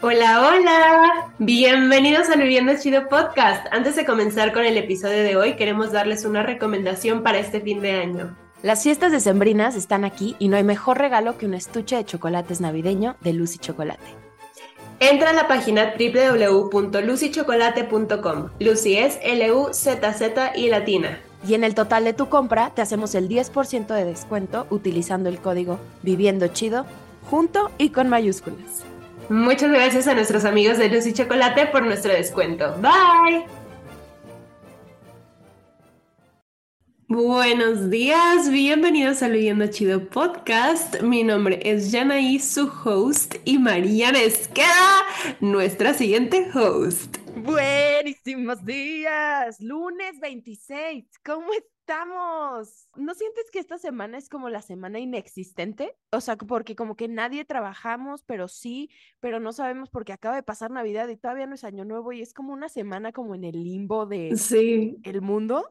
Hola, hola. Bienvenidos al Viviendo Chido Podcast. Antes de comenzar con el episodio de hoy, queremos darles una recomendación para este fin de año. Las fiestas decembrinas están aquí y no hay mejor regalo que un estuche de chocolates navideño de Lucy Chocolate. Entra a la página www.lucychocolate.com. Lucy es L-U-Z-Z y latina. Y en el total de tu compra te hacemos el 10% de descuento utilizando el código Viviendo Chido junto y con mayúsculas. Muchas gracias a nuestros amigos de Lucy Chocolate por nuestro descuento. Bye. Buenos días, bienvenidos a Leyendo Chido Podcast. Mi nombre es Janaí, su host, y Mariana Esqueda, nuestra siguiente host. Buenísimos días, lunes 26, ¿cómo estamos? ¿No sientes que esta semana es como la semana inexistente? O sea, porque como que nadie trabajamos, pero sí, pero no sabemos porque acaba de pasar Navidad y todavía no es Año Nuevo y es como una semana como en el limbo de sí. el mundo.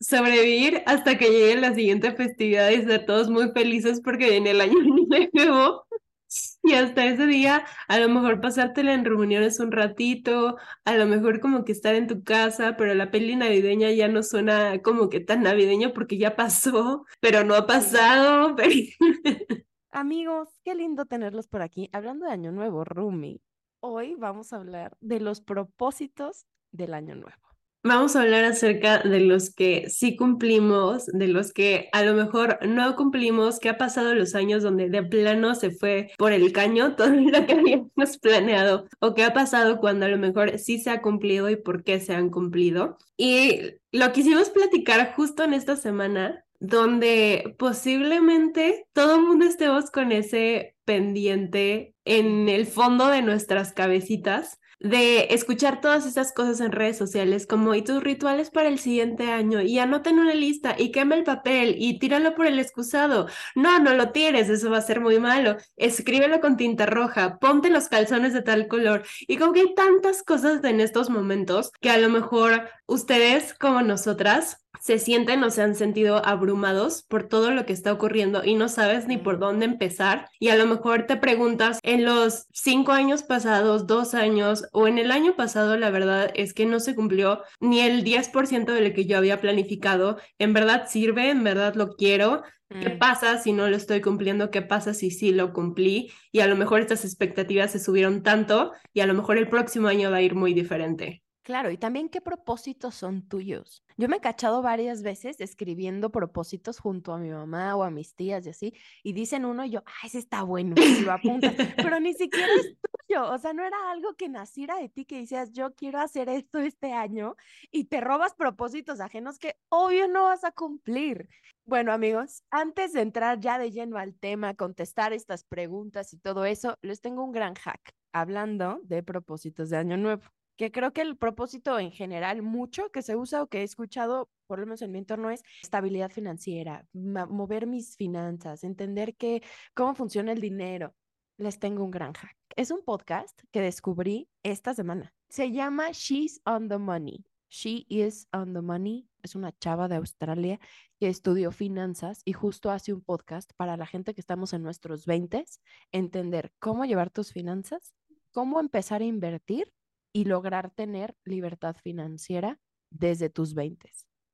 Sobrevivir hasta que llegue la siguiente festividad y ser todos muy felices porque viene el Año Nuevo. Y hasta ese día, a lo mejor pasártela en reuniones un ratito, a lo mejor como que estar en tu casa, pero la peli navideña ya no suena como que tan navideño porque ya pasó, pero no ha pasado. Amigos, qué lindo tenerlos por aquí. Hablando de Año Nuevo, Rumi, hoy vamos a hablar de los propósitos del Año Nuevo. Vamos a hablar acerca de los que sí cumplimos, de los que a lo mejor no cumplimos, qué ha pasado los años donde de plano se fue por el caño todo lo que habíamos planeado, o qué ha pasado cuando a lo mejor sí se ha cumplido y por qué se han cumplido. Y lo quisimos platicar justo en esta semana, donde posiblemente todo el mundo estemos con ese pendiente en el fondo de nuestras cabecitas de escuchar todas esas cosas en redes sociales, como y tus rituales para el siguiente año, y anoten una lista, y quema el papel, y tíralo por el excusado. No, no lo tires, eso va a ser muy malo. Escríbelo con tinta roja, ponte los calzones de tal color. Y como que hay tantas cosas en estos momentos que a lo mejor ustedes, como nosotras, se sienten o se han sentido abrumados por todo lo que está ocurriendo y no sabes ni por dónde empezar. Y a lo mejor te preguntas, en los cinco años pasados, dos años o en el año pasado, la verdad es que no se cumplió ni el 10% de lo que yo había planificado. ¿En verdad sirve? ¿En verdad lo quiero? ¿Qué mm. pasa si no lo estoy cumpliendo? ¿Qué pasa si sí lo cumplí? Y a lo mejor estas expectativas se subieron tanto y a lo mejor el próximo año va a ir muy diferente. Claro, y también qué propósitos son tuyos. Yo me he cachado varias veces escribiendo propósitos junto a mi mamá o a mis tías y así, y dicen uno y yo, ah, ese está bueno, y lo apuntas, pero ni siquiera es tuyo, o sea, no era algo que naciera de ti que decías, yo quiero hacer esto este año, y te robas propósitos ajenos que obvio no vas a cumplir. Bueno, amigos, antes de entrar ya de lleno al tema, contestar estas preguntas y todo eso, les tengo un gran hack hablando de propósitos de Año Nuevo que creo que el propósito en general mucho que se usa o que he escuchado, por lo menos en mi entorno, es estabilidad financiera, mover mis finanzas, entender que, cómo funciona el dinero. Les tengo un gran hack. Es un podcast que descubrí esta semana. Se llama She's on the Money. She is on the Money. Es una chava de Australia que estudió finanzas y justo hace un podcast para la gente que estamos en nuestros 20, entender cómo llevar tus finanzas, cómo empezar a invertir y lograr tener libertad financiera desde tus 20.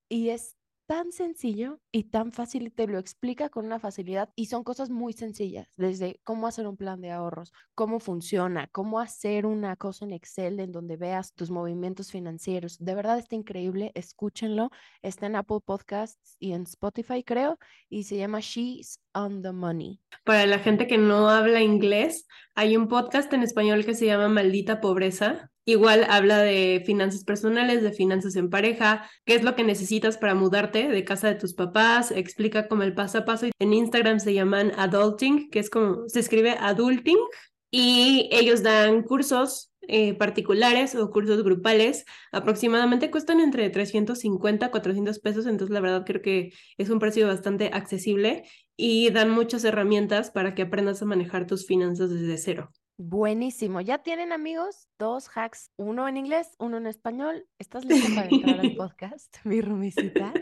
Y es tan sencillo y tan fácil, te lo explica con una facilidad y son cosas muy sencillas, desde cómo hacer un plan de ahorros, cómo funciona, cómo hacer una cosa en Excel en donde veas tus movimientos financieros. De verdad está increíble, escúchenlo. Está en Apple Podcasts y en Spotify, creo, y se llama She's on the Money. Para la gente que no habla inglés, hay un podcast en español que se llama Maldita Pobreza Igual habla de finanzas personales, de finanzas en pareja, qué es lo que necesitas para mudarte de casa de tus papás, explica como el paso a paso. En Instagram se llaman adulting, que es como se escribe adulting, y ellos dan cursos eh, particulares o cursos grupales. Aproximadamente cuestan entre 350 a 400 pesos, entonces la verdad creo que es un precio bastante accesible y dan muchas herramientas para que aprendas a manejar tus finanzas desde cero. Buenísimo. Ya tienen amigos, dos hacks, uno en inglés, uno en español. ¿Estás lista para entrar al podcast, mi rumicita?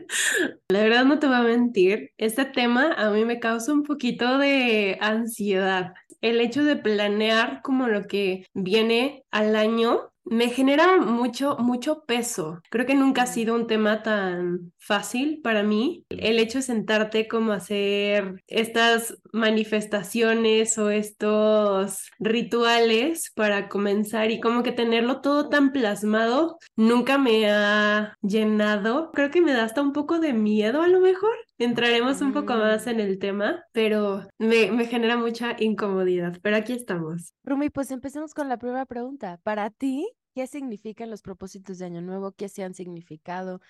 La verdad no te voy a mentir, este tema a mí me causa un poquito de ansiedad. el hecho de planear como lo que viene al año me genera mucho, mucho peso. Creo que nunca ha sido un tema tan fácil para mí. El hecho de sentarte como hacer estas manifestaciones o estos rituales para comenzar y como que tenerlo todo tan plasmado nunca me ha llenado. Creo que me da hasta un poco de miedo a lo mejor. Entraremos un poco más en el tema, pero me, me genera mucha incomodidad. Pero aquí estamos. Rumi, pues empecemos con la primera pregunta. Para ti, ¿qué significan los propósitos de Año Nuevo? ¿Qué se han significado?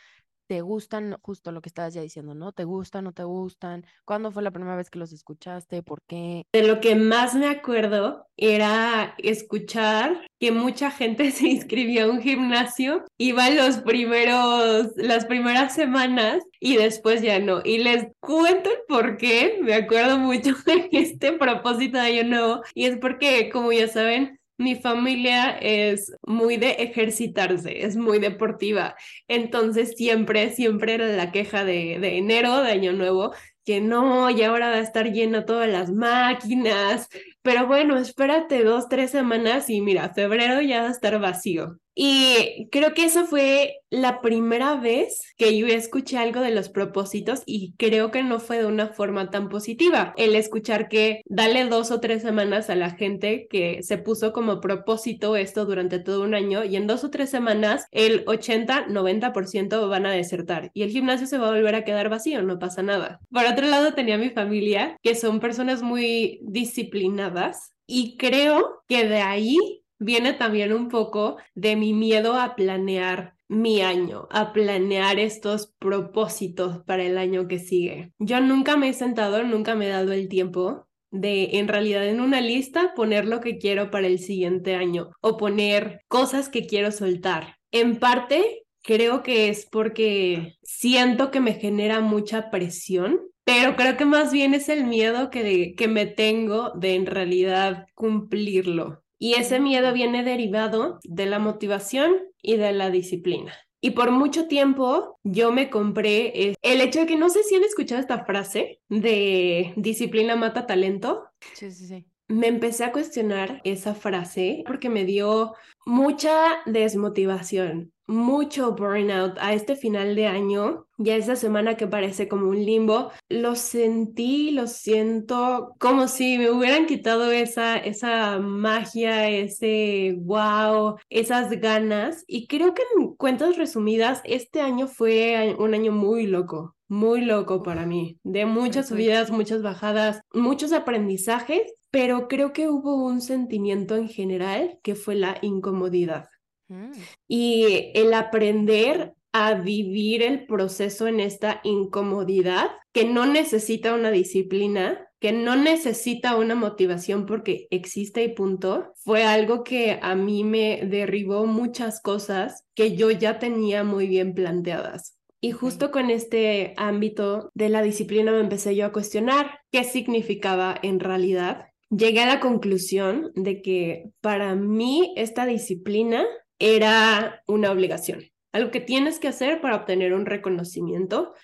¿Te gustan justo lo que estabas ya diciendo, no? ¿Te gustan, no te gustan? ¿Cuándo fue la primera vez que los escuchaste? ¿Por qué? De lo que más me acuerdo era escuchar que mucha gente se inscribió a un gimnasio, iba los primeros, las primeras semanas y después ya no. Y les cuento el por qué, me acuerdo mucho de este propósito de año nuevo y es porque, como ya saben, mi familia es muy de ejercitarse, es muy deportiva. Entonces siempre, siempre era la queja de, de enero, de Año Nuevo, que no, y ahora va a estar lleno todas las máquinas. Pero bueno, espérate dos, tres semanas y mira, febrero ya va a estar vacío. Y creo que esa fue la primera vez que yo escuché algo de los propósitos y creo que no fue de una forma tan positiva. El escuchar que dale dos o tres semanas a la gente que se puso como propósito esto durante todo un año y en dos o tres semanas el 80-90% van a desertar y el gimnasio se va a volver a quedar vacío, no pasa nada. Por otro lado tenía mi familia que son personas muy disciplinadas y creo que de ahí viene también un poco de mi miedo a planear mi año, a planear estos propósitos para el año que sigue. Yo nunca me he sentado, nunca me he dado el tiempo de en realidad en una lista poner lo que quiero para el siguiente año o poner cosas que quiero soltar. En parte, creo que es porque siento que me genera mucha presión, pero creo que más bien es el miedo que, me tengo de en realidad cumplirlo. Y ese miedo viene derivado de la motivación y de la disciplina. Y por mucho tiempo yo me compré el hecho de que no sé si han escuchado esta frase de disciplina mata talento. Sí, sí, sí. Me empecé a cuestionar esa frase porque me dio mucha desmotivación mucho burnout a este final de año ya esa semana que parece como un limbo, lo sentí, lo siento como si me hubieran quitado esa, esa magia, ese wow, esas ganas. Y creo que en cuentas resumidas, este año fue un año muy loco, muy loco para mí, de muchas subidas, muchas bajadas, muchos aprendizajes, pero creo que hubo un sentimiento en general que fue la incomodidad. Mm. Y el aprender a vivir el proceso en esta incomodidad que no necesita una disciplina, que no necesita una motivación porque existe y punto, fue algo que a mí me derribó muchas cosas que yo ya tenía muy bien planteadas. Y justo con este ámbito de la disciplina me empecé yo a cuestionar qué significaba en realidad. Llegué a la conclusión de que para mí esta disciplina era una obligación, algo que tienes que hacer para obtener un reconocimiento,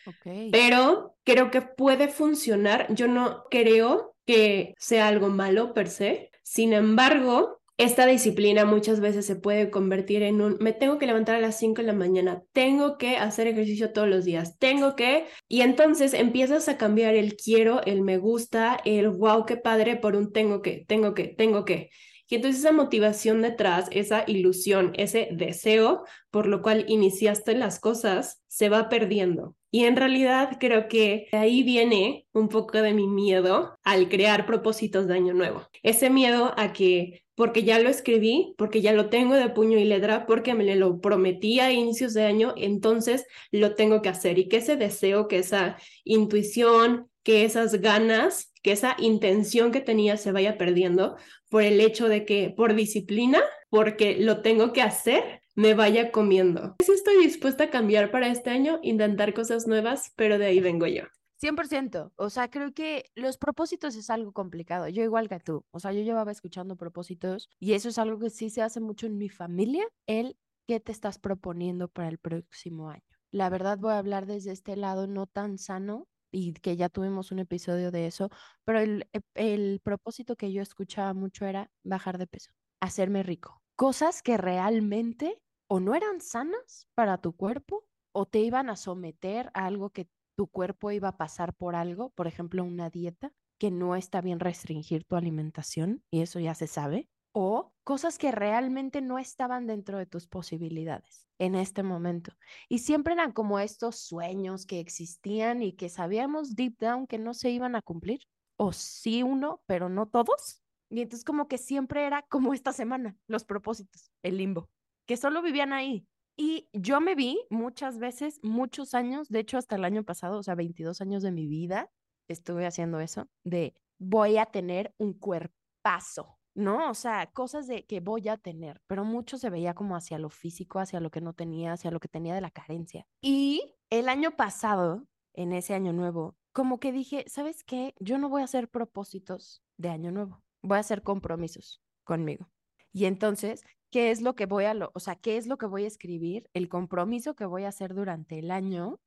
pero creo que puede funcionar. Yo no creo que sea algo malo per se. Sin embargo, esta disciplina muchas veces se puede convertir en un, me tengo que levantar a las 5 de la mañana, tengo que hacer ejercicio todos los días, tengo que, y entonces empiezas a cambiar el quiero, el me gusta, el wow, qué padre por un tengo que, tengo que, tengo que. Y entonces esa motivación detrás, esa ilusión, ese deseo por lo cual iniciaste las cosas, se va perdiendo. Y en realidad creo que ahí viene un poco de mi miedo al crear propósitos de año nuevo. Ese miedo a que porque ya lo escribí, porque ya lo tengo de puño y letra, porque me lo prometí a inicios de año, entonces lo tengo que hacer. Y que ese deseo, que esa intuición, que esas ganas, que esa intención que tenía se vaya perdiendo por el hecho de que por disciplina, porque lo tengo que hacer, me vaya comiendo. Sí estoy dispuesta a cambiar para este año, intentar cosas nuevas, pero de ahí vengo yo. 100%, o sea, creo que los propósitos es algo complicado. Yo igual que tú, o sea, yo llevaba escuchando propósitos y eso es algo que sí se hace mucho en mi familia, el qué te estás proponiendo para el próximo año. La verdad voy a hablar desde este lado no tan sano y que ya tuvimos un episodio de eso, pero el, el propósito que yo escuchaba mucho era bajar de peso, hacerme rico. Cosas que realmente o no eran sanas para tu cuerpo o te iban a someter a algo que tu cuerpo iba a pasar por algo, por ejemplo, una dieta, que no está bien restringir tu alimentación, y eso ya se sabe, o cosas que realmente no estaban dentro de tus posibilidades en este momento. Y siempre eran como estos sueños que existían y que sabíamos deep down que no se iban a cumplir, o sí uno, pero no todos. Y entonces como que siempre era como esta semana, los propósitos, el limbo, que solo vivían ahí. Y yo me vi muchas veces, muchos años, de hecho hasta el año pasado, o sea, 22 años de mi vida, estuve haciendo eso, de voy a tener un cuerpazo, ¿no? O sea, cosas de que voy a tener, pero mucho se veía como hacia lo físico, hacia lo que no tenía, hacia lo que tenía de la carencia. Y el año pasado, en ese año nuevo, como que dije, ¿sabes qué? Yo no voy a hacer propósitos de año nuevo, voy a hacer compromisos conmigo. Y entonces, ¿qué es lo que voy a, lo, o sea, qué es lo que voy a escribir? El compromiso que voy a hacer durante el año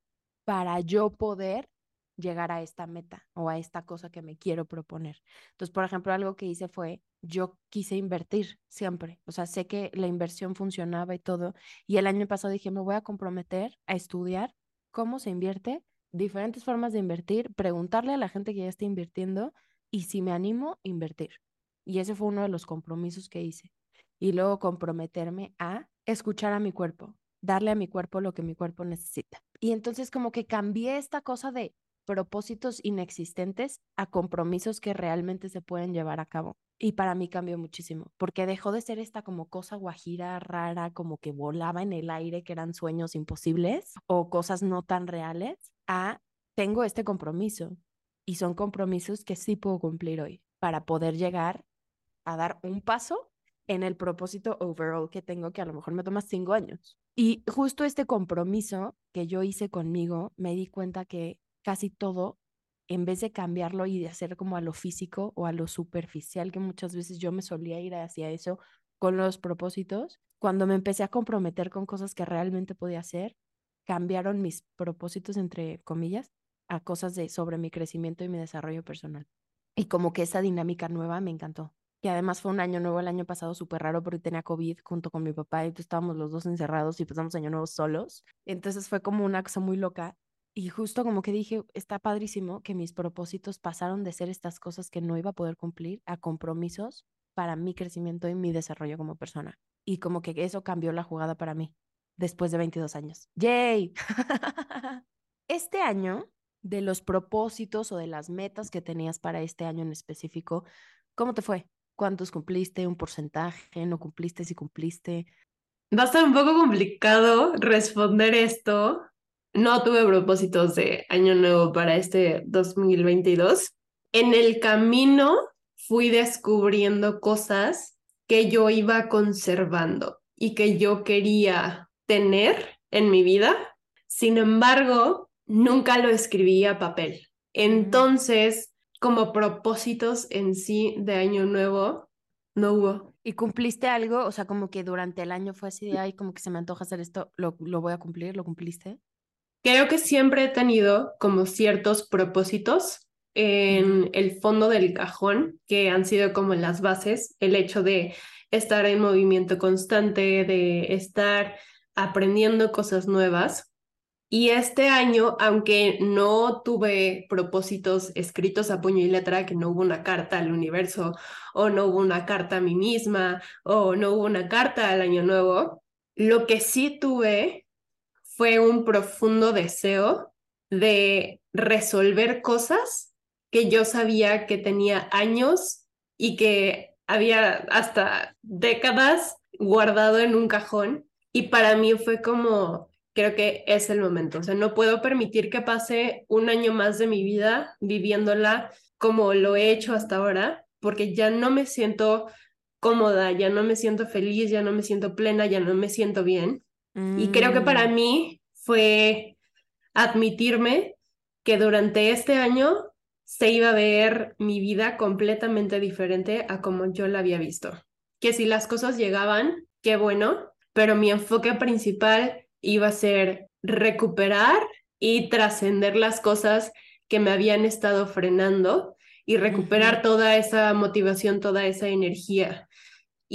para yo poder llegar a esta meta o a esta cosa que me quiero proponer. Entonces, por ejemplo, algo que hice fue, yo quise invertir siempre, o sea, sé que la inversión funcionaba y todo, y el año pasado dije, me voy a comprometer a estudiar cómo se invierte, diferentes formas de invertir, preguntarle a la gente que ya está invirtiendo y si me animo, invertir. Y ese fue uno de los compromisos que hice. Y luego comprometerme a escuchar a mi cuerpo, darle a mi cuerpo lo que mi cuerpo necesita. Y entonces como que cambié esta cosa de propósitos inexistentes a compromisos que realmente se pueden llevar a cabo. Y para mí cambió muchísimo, porque dejó de ser esta como cosa guajira rara, como que volaba en el aire, que eran sueños imposibles o cosas no tan reales, a tengo este compromiso. Y son compromisos que sí puedo cumplir hoy para poder llegar a dar un paso en el propósito overall que tengo, que a lo mejor me toma cinco años. Y justo este compromiso que yo hice conmigo, me di cuenta que casi todo, en vez de cambiarlo y de hacer como a lo físico o a lo superficial, que muchas veces yo me solía ir hacia eso con los propósitos, cuando me empecé a comprometer con cosas que realmente podía hacer, cambiaron mis propósitos, entre comillas, a cosas de sobre mi crecimiento y mi desarrollo personal. Y como que esa dinámica nueva me encantó. Y además fue un año nuevo el año pasado súper raro porque tenía COVID junto con mi papá y entonces estábamos los dos encerrados y pasamos año nuevo solos. Entonces fue como una cosa muy loca y justo como que dije, está padrísimo que mis propósitos pasaron de ser estas cosas que no iba a poder cumplir a compromisos para mi crecimiento y mi desarrollo como persona. Y como que eso cambió la jugada para mí después de 22 años. ¡Yay! este año, de los propósitos o de las metas que tenías para este año en específico, ¿cómo te fue? ¿Cuántos cumpliste? ¿Un porcentaje? ¿No cumpliste? ¿Si cumpliste? Va a estar un poco complicado responder esto no tuve propósitos de año nuevo para este 2022. En el camino fui descubriendo cosas que yo iba conservando y que yo quería tener en mi vida. Sin embargo, nunca lo escribí a papel. Entonces, como propósitos en sí de año nuevo, no hubo. ¿Y cumpliste algo? O sea, como que durante el año fue así de, ay, como que se me antoja hacer esto, ¿lo, lo voy a cumplir? ¿Lo cumpliste? Creo que siempre he tenido como ciertos propósitos en el fondo del cajón que han sido como las bases, el hecho de estar en movimiento constante, de estar aprendiendo cosas nuevas. Y este año, aunque no tuve propósitos escritos a puño y letra, que no hubo una carta al universo, o no hubo una carta a mí misma, o no hubo una carta al año nuevo, lo que sí tuve fue un profundo deseo de resolver cosas que yo sabía que tenía años y que había hasta décadas guardado en un cajón. Y para mí fue como, creo que es el momento. O sea, no puedo permitir que pase un año más de mi vida viviéndola como lo he hecho hasta ahora, porque ya no me siento cómoda, ya no me siento feliz, ya no me siento plena, ya no me siento bien. Y creo que para mm. mí fue admitirme que durante este año se iba a ver mi vida completamente diferente a como yo la había visto. Que si las cosas llegaban, qué bueno, pero mi enfoque principal iba a ser recuperar y trascender las cosas que me habían estado frenando y recuperar toda esa motivación, toda esa energía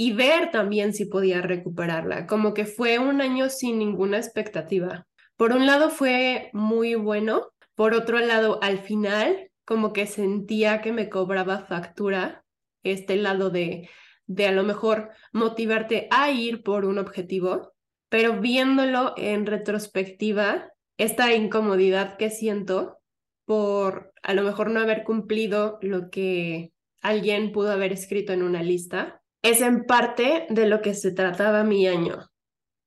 y ver también si podía recuperarla, como que fue un año sin ninguna expectativa. Por un lado fue muy bueno, por otro lado al final como que sentía que me cobraba factura este lado de de a lo mejor motivarte a ir por un objetivo, pero viéndolo en retrospectiva, esta incomodidad que siento por a lo mejor no haber cumplido lo que alguien pudo haber escrito en una lista, es en parte de lo que se trataba mi año,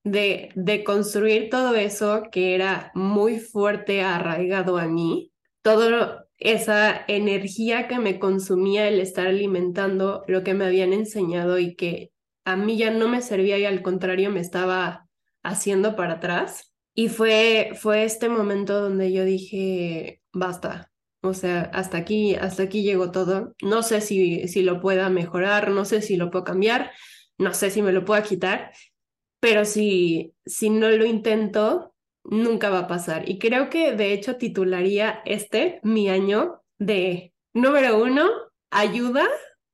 de, de construir todo eso que era muy fuerte, arraigado a mí, todo esa energía que me consumía el estar alimentando lo que me habían enseñado y que a mí ya no me servía y al contrario me estaba haciendo para atrás. Y fue, fue este momento donde yo dije, basta, o sea, hasta aquí, hasta aquí llegó todo. No sé si, si lo pueda mejorar, no sé si lo puedo cambiar, no sé si me lo puedo quitar, pero si, si no lo intento, nunca va a pasar. Y creo que de hecho titularía este mi año de número uno, ayuda,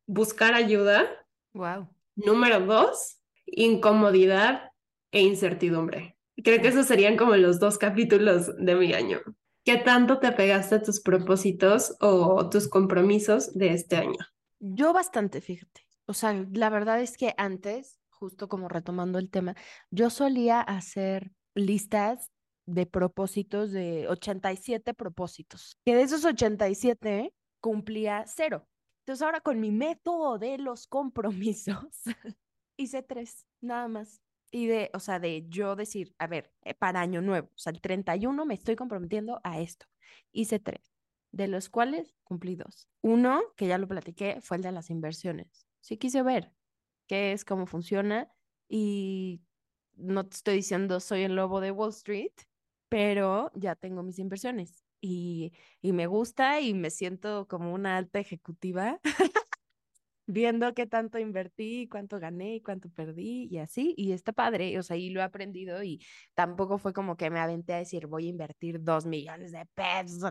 buscar ayuda. Wow. Número dos, incomodidad e incertidumbre. Creo que esos serían como los dos capítulos de mi año. ¿Qué tanto te pegaste a tus propósitos o tus compromisos de este año? Yo bastante, fíjate. O sea, la verdad es que antes, justo como retomando el tema, yo solía hacer listas de propósitos, de 87 propósitos, que de esos 87 cumplía cero. Entonces ahora con mi método de los compromisos, hice tres, nada más. Y de, o sea, de yo decir, a ver, eh, para año nuevo, o sea, el 31 me estoy comprometiendo a esto. Hice tres, de los cuales cumplí dos. Uno, que ya lo platiqué, fue el de las inversiones. Sí quise ver qué es, cómo funciona y no te estoy diciendo soy el lobo de Wall Street, pero ya tengo mis inversiones y, y me gusta y me siento como una alta ejecutiva viendo qué tanto invertí, cuánto gané y cuánto perdí y así, y está padre, o sea, y lo he aprendido y tampoco fue como que me aventé a decir voy a invertir dos millones de pesos.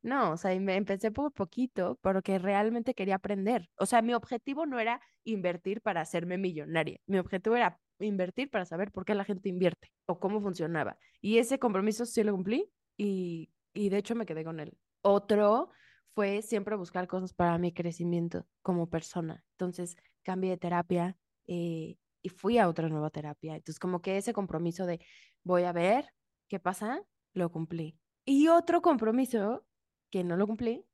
No, o sea, me empecé por poquito porque realmente quería aprender. O sea, mi objetivo no era invertir para hacerme millonaria, mi objetivo era invertir para saber por qué la gente invierte o cómo funcionaba. Y ese compromiso sí lo cumplí y, y de hecho me quedé con él. Otro fue siempre buscar cosas para mi crecimiento como persona. Entonces cambié de terapia eh, y fui a otra nueva terapia. Entonces como que ese compromiso de voy a ver qué pasa, lo cumplí. Y otro compromiso que no lo cumplí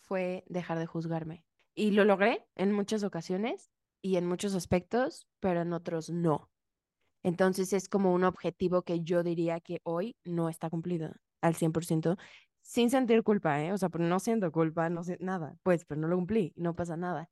fue dejar de juzgarme. Y lo logré en muchas ocasiones y en muchos aspectos, pero en otros no. Entonces es como un objetivo que yo diría que hoy no está cumplido al 100%, sin sentir culpa, ¿eh? O sea, no siento culpa, no sé nada, pues, pero no lo cumplí, no pasa nada.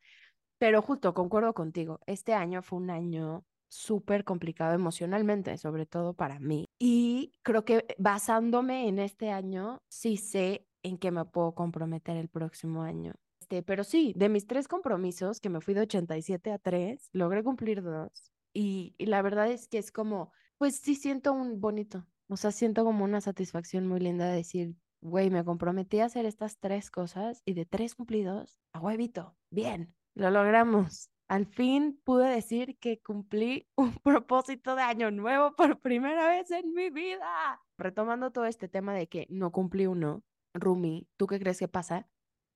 Pero justo concuerdo contigo, este año fue un año súper complicado emocionalmente, sobre todo para mí. Y creo que basándome en este año, sí sé en qué me puedo comprometer el próximo año. Este, pero sí, de mis tres compromisos, que me fui de 87 a 3, logré cumplir dos. Y, y la verdad es que es como, pues sí siento un bonito, o sea, siento como una satisfacción muy linda de decir, güey, me comprometí a hacer estas tres cosas y de tres cumplidos, a huevito, bien, lo logramos. Al fin pude decir que cumplí un propósito de año nuevo por primera vez en mi vida. Retomando todo este tema de que no cumplí uno, Rumi, ¿tú qué crees que pasa?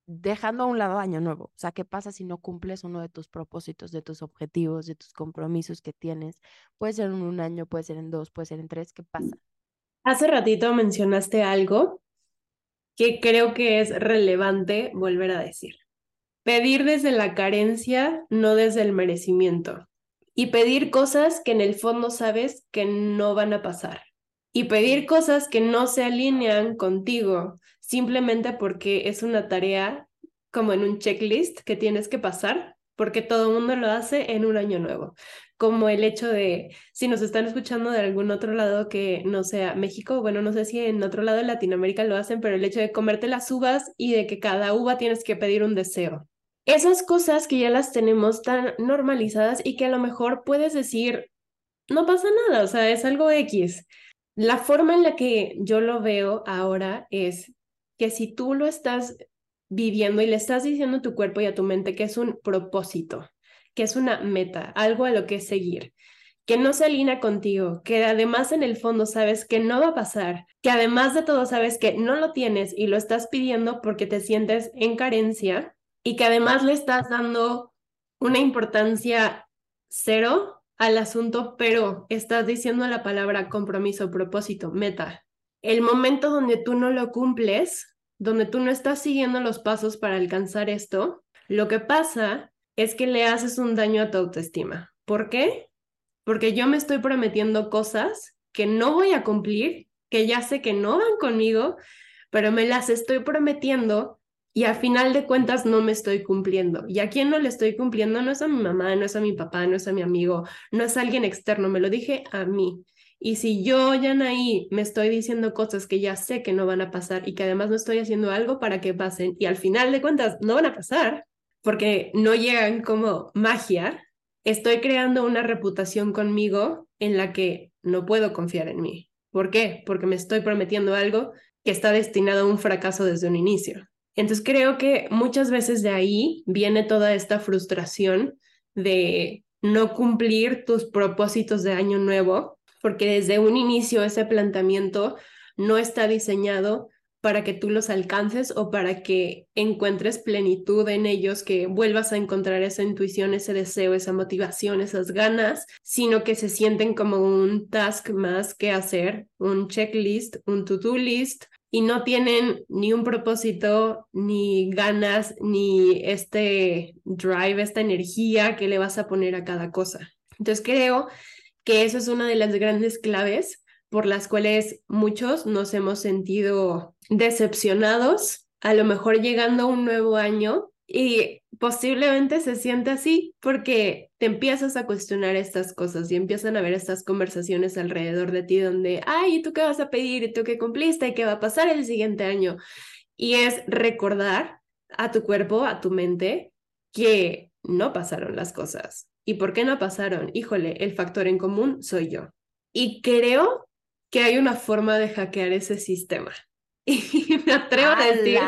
Dejando a un lado año nuevo, o sea, ¿qué pasa si no cumples uno de tus propósitos, de tus objetivos, de tus compromisos que tienes? Puede ser en un año, puede ser en dos, puede ser en tres, ¿qué pasa? Hace ratito mencionaste algo que creo que es relevante volver a decir. Pedir desde la carencia, no desde el merecimiento. Y pedir cosas que en el fondo sabes que no van a pasar. Y pedir cosas que no se alinean contigo, simplemente porque es una tarea como en un checklist que tienes que pasar, porque todo el mundo lo hace en un año nuevo como el hecho de, si nos están escuchando de algún otro lado que no sea México, bueno, no sé si en otro lado de Latinoamérica lo hacen, pero el hecho de comerte las uvas y de que cada uva tienes que pedir un deseo. Esas cosas que ya las tenemos tan normalizadas y que a lo mejor puedes decir, no pasa nada, o sea, es algo X. La forma en la que yo lo veo ahora es que si tú lo estás viviendo y le estás diciendo a tu cuerpo y a tu mente que es un propósito, que es una meta, algo a lo que seguir, que no se alinea contigo, que además en el fondo sabes que no va a pasar, que además de todo sabes que no lo tienes y lo estás pidiendo porque te sientes en carencia y que además le estás dando una importancia cero al asunto, pero estás diciendo la palabra compromiso, propósito, meta. El momento donde tú no lo cumples, donde tú no estás siguiendo los pasos para alcanzar esto, lo que pasa es que le haces un daño a tu autoestima. ¿Por qué? porque yo me estoy prometiendo cosas que no voy a cumplir, que ya sé que no van conmigo, pero me las estoy prometiendo y a final de cuentas no me estoy cumpliendo. ¿Y a quién no le estoy cumpliendo? No es a mi mamá, no es a mi papá, no es a mi amigo, no es a alguien externo, me lo dije a mí. Y si yo, Yanaí, me estoy diciendo cosas que ya sé que no van a pasar y que además no estoy haciendo algo para que pasen y al final de cuentas no van a pasar porque no llegan como magia, estoy creando una reputación conmigo en la que no puedo confiar en mí. ¿Por qué? Porque me estoy prometiendo algo que está destinado a un fracaso desde un inicio. Entonces creo que muchas veces de ahí viene toda esta frustración de no cumplir tus propósitos de año nuevo, porque desde un inicio ese planteamiento no está diseñado para que tú los alcances o para que encuentres plenitud en ellos, que vuelvas a encontrar esa intuición, ese deseo, esa motivación, esas ganas, sino que se sienten como un task más que hacer, un checklist, un to-do list, y no tienen ni un propósito, ni ganas, ni este drive, esta energía que le vas a poner a cada cosa. Entonces creo que eso es una de las grandes claves por las cuales muchos nos hemos sentido decepcionados, a lo mejor llegando a un nuevo año y posiblemente se siente así porque te empiezas a cuestionar estas cosas y empiezan a ver estas conversaciones alrededor de ti donde, ay, ¿y tú qué vas a pedir? ¿Y tú qué cumpliste? ¿Y qué va a pasar el siguiente año? Y es recordar a tu cuerpo, a tu mente, que no pasaron las cosas. ¿Y por qué no pasaron? Híjole, el factor en común soy yo. Y creo que hay una forma de hackear ese sistema. Y me atrevo a decir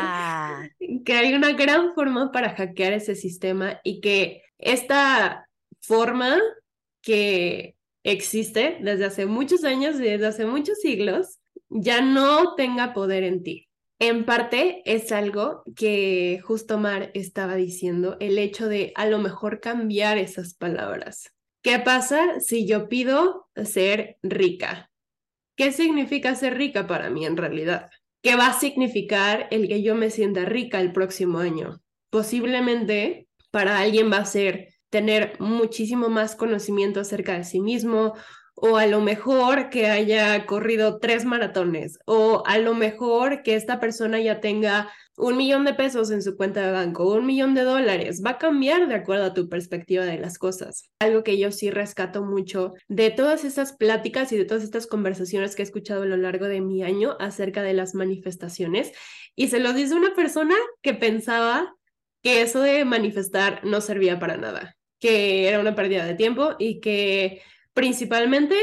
que hay una gran forma para hackear ese sistema y que esta forma que existe desde hace muchos años y desde hace muchos siglos ya no tenga poder en ti. En parte es algo que justo Mar estaba diciendo, el hecho de a lo mejor cambiar esas palabras. ¿Qué pasa si yo pido ser rica? ¿Qué significa ser rica para mí en realidad? ¿Qué va a significar el que yo me sienta rica el próximo año? Posiblemente para alguien va a ser tener muchísimo más conocimiento acerca de sí mismo o a lo mejor que haya corrido tres maratones o a lo mejor que esta persona ya tenga un millón de pesos en su cuenta de banco, un millón de dólares, va a cambiar de acuerdo a tu perspectiva de las cosas. Algo que yo sí rescato mucho de todas estas pláticas y de todas estas conversaciones que he escuchado a lo largo de mi año acerca de las manifestaciones. Y se lo dice una persona que pensaba que eso de manifestar no servía para nada, que era una pérdida de tiempo y que principalmente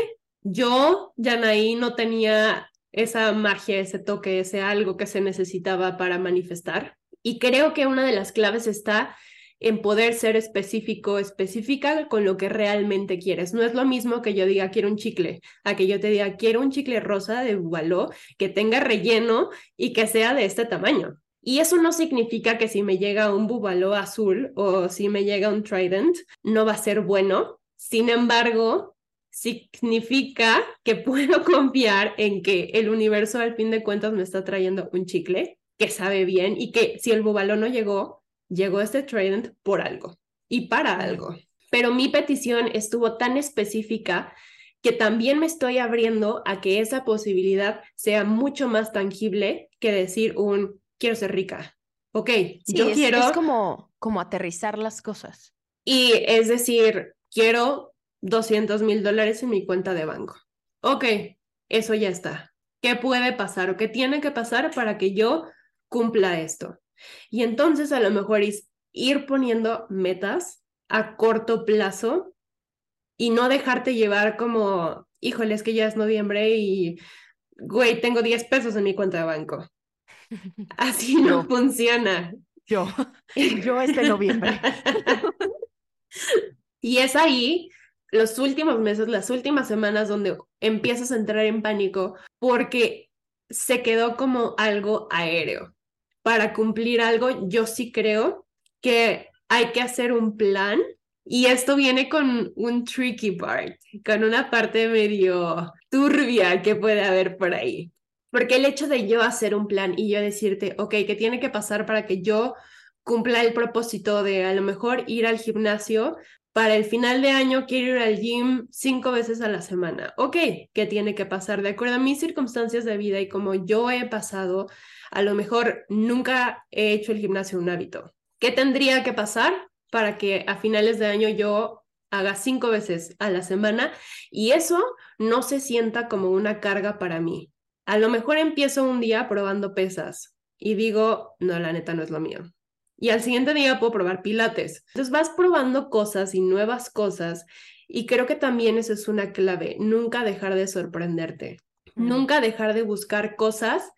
yo, Yanaí, no tenía esa magia, ese toque, ese algo que se necesitaba para manifestar. Y creo que una de las claves está en poder ser específico, específica con lo que realmente quieres. No es lo mismo que yo diga quiero un chicle, a que yo te diga quiero un chicle rosa de bubaló que tenga relleno y que sea de este tamaño. Y eso no significa que si me llega un bubaló azul o si me llega un trident, no va a ser bueno. Sin embargo, significa que puedo confiar en que el universo al fin de cuentas me está trayendo un chicle que sabe bien y que si el bubalo no llegó, llegó este trident por algo y para algo. Pero mi petición estuvo tan específica que también me estoy abriendo a que esa posibilidad sea mucho más tangible que decir un quiero ser rica. Ok, yo quiero... Es como, como aterrizar las cosas. Y es decir, quiero 200 mil dólares en mi cuenta de banco. Ok, eso ya está. ¿Qué puede pasar o qué tiene que pasar para que yo cumpla esto? Y entonces a lo mejor es ir poniendo metas a corto plazo y no dejarte llevar como, híjole, es que ya es noviembre y, güey, tengo 10 pesos en mi cuenta de banco. Así no funciona. Yo, yo este noviembre. y es ahí los últimos meses, las últimas semanas donde empiezas a entrar en pánico porque se quedó como algo aéreo. Para cumplir algo, yo sí creo que hay que hacer un plan y esto viene con un tricky part, con una parte medio turbia que puede haber por ahí. Porque el hecho de yo hacer un plan y yo decirte, ok, ¿qué tiene que pasar para que yo cumpla el propósito de a lo mejor ir al gimnasio? Para el final de año quiero ir al gym cinco veces a la semana. Ok, ¿qué tiene que pasar? De acuerdo a mis circunstancias de vida y como yo he pasado, a lo mejor nunca he hecho el gimnasio un hábito. ¿Qué tendría que pasar? para que a finales de año yo haga cinco veces a la semana y eso no se sienta como una carga para mí. A lo mejor empiezo un día probando pesas y digo, no, la neta no es lo mío. Y al siguiente día puedo probar pilates. Entonces vas probando cosas y nuevas cosas y creo que también eso es una clave, nunca dejar de sorprenderte, nunca dejar de buscar cosas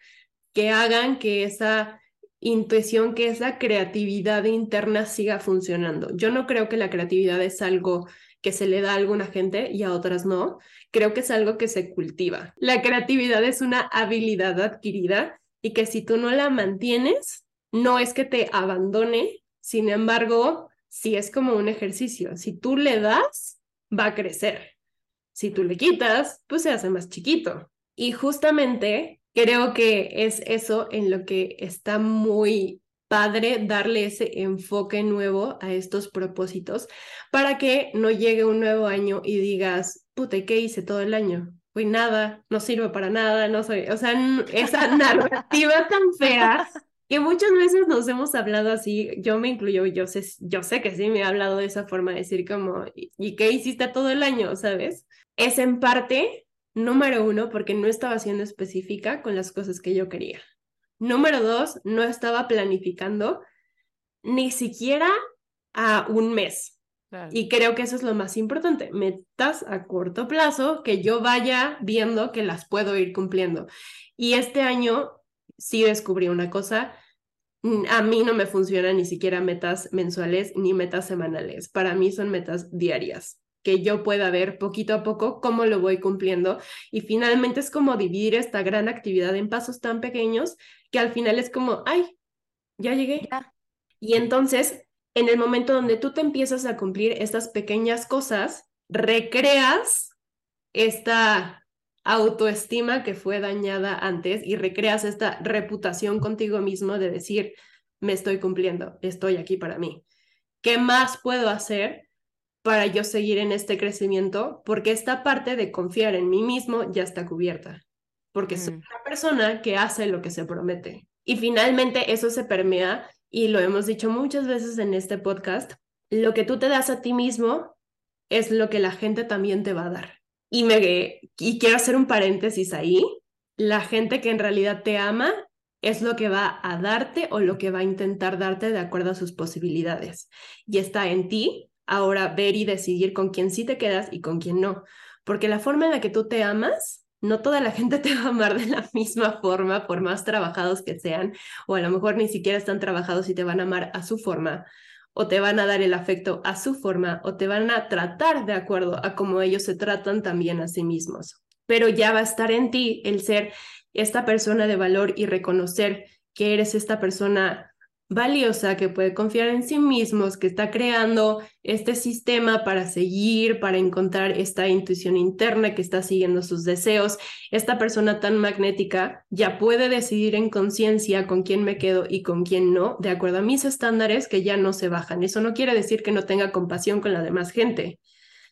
que hagan que esa intuición que esa creatividad interna siga funcionando. Yo no creo que la creatividad es algo que se le da a alguna gente y a otras no. Creo que es algo que se cultiva. La creatividad es una habilidad adquirida y que si tú no la mantienes, no es que te abandone, sin embargo, si es como un ejercicio. Si tú le das, va a crecer. Si tú le quitas, pues se hace más chiquito. Y justamente creo que es eso en lo que está muy padre darle ese enfoque nuevo a estos propósitos para que no llegue un nuevo año y digas, puta, ¿qué hice todo el año? Pues nada, no sirve para nada, no soy, o sea, esa narrativa tan fea que muchas veces nos hemos hablado así, yo me incluyo, yo sé, yo sé que sí me he hablado de esa forma de decir como, ¿y qué hiciste todo el año? ¿Sabes? Es en parte Número uno, porque no estaba siendo específica con las cosas que yo quería. Número dos, no estaba planificando ni siquiera a un mes. Y creo que eso es lo más importante, metas a corto plazo que yo vaya viendo que las puedo ir cumpliendo. Y este año sí descubrí una cosa, a mí no me funcionan ni siquiera metas mensuales ni metas semanales, para mí son metas diarias que yo pueda ver poquito a poco cómo lo voy cumpliendo. Y finalmente es como dividir esta gran actividad en pasos tan pequeños que al final es como, ay, ya llegué. Y entonces, en el momento donde tú te empiezas a cumplir estas pequeñas cosas, recreas esta autoestima que fue dañada antes y recreas esta reputación contigo mismo de decir, me estoy cumpliendo, estoy aquí para mí. ¿Qué más puedo hacer para yo seguir en este crecimiento, porque esta parte de confiar en mí mismo ya está cubierta, porque soy mm. una persona que hace lo que se promete. Y finalmente eso se permea, y lo hemos dicho muchas veces en este podcast, lo que tú te das a ti mismo es lo que la gente también te va a dar. Y, me, y quiero hacer un paréntesis ahí, la gente que en realidad te ama es lo que va a darte o lo que va a intentar darte de acuerdo a sus posibilidades. Y está en ti ahora ver y decidir con quién sí te quedas y con quién no. Porque la forma en la que tú te amas, no toda la gente te va a amar de la misma forma, por más trabajados que sean, o a lo mejor ni siquiera están trabajados y te van a amar a su forma, o te van a dar el afecto a su forma, o te van a tratar de acuerdo a cómo ellos se tratan también a sí mismos. Pero ya va a estar en ti el ser esta persona de valor y reconocer que eres esta persona valiosa, que puede confiar en sí mismos, que está creando este sistema para seguir, para encontrar esta intuición interna, que está siguiendo sus deseos. Esta persona tan magnética ya puede decidir en conciencia con quién me quedo y con quién no, de acuerdo a mis estándares que ya no se bajan. Eso no quiere decir que no tenga compasión con la demás gente.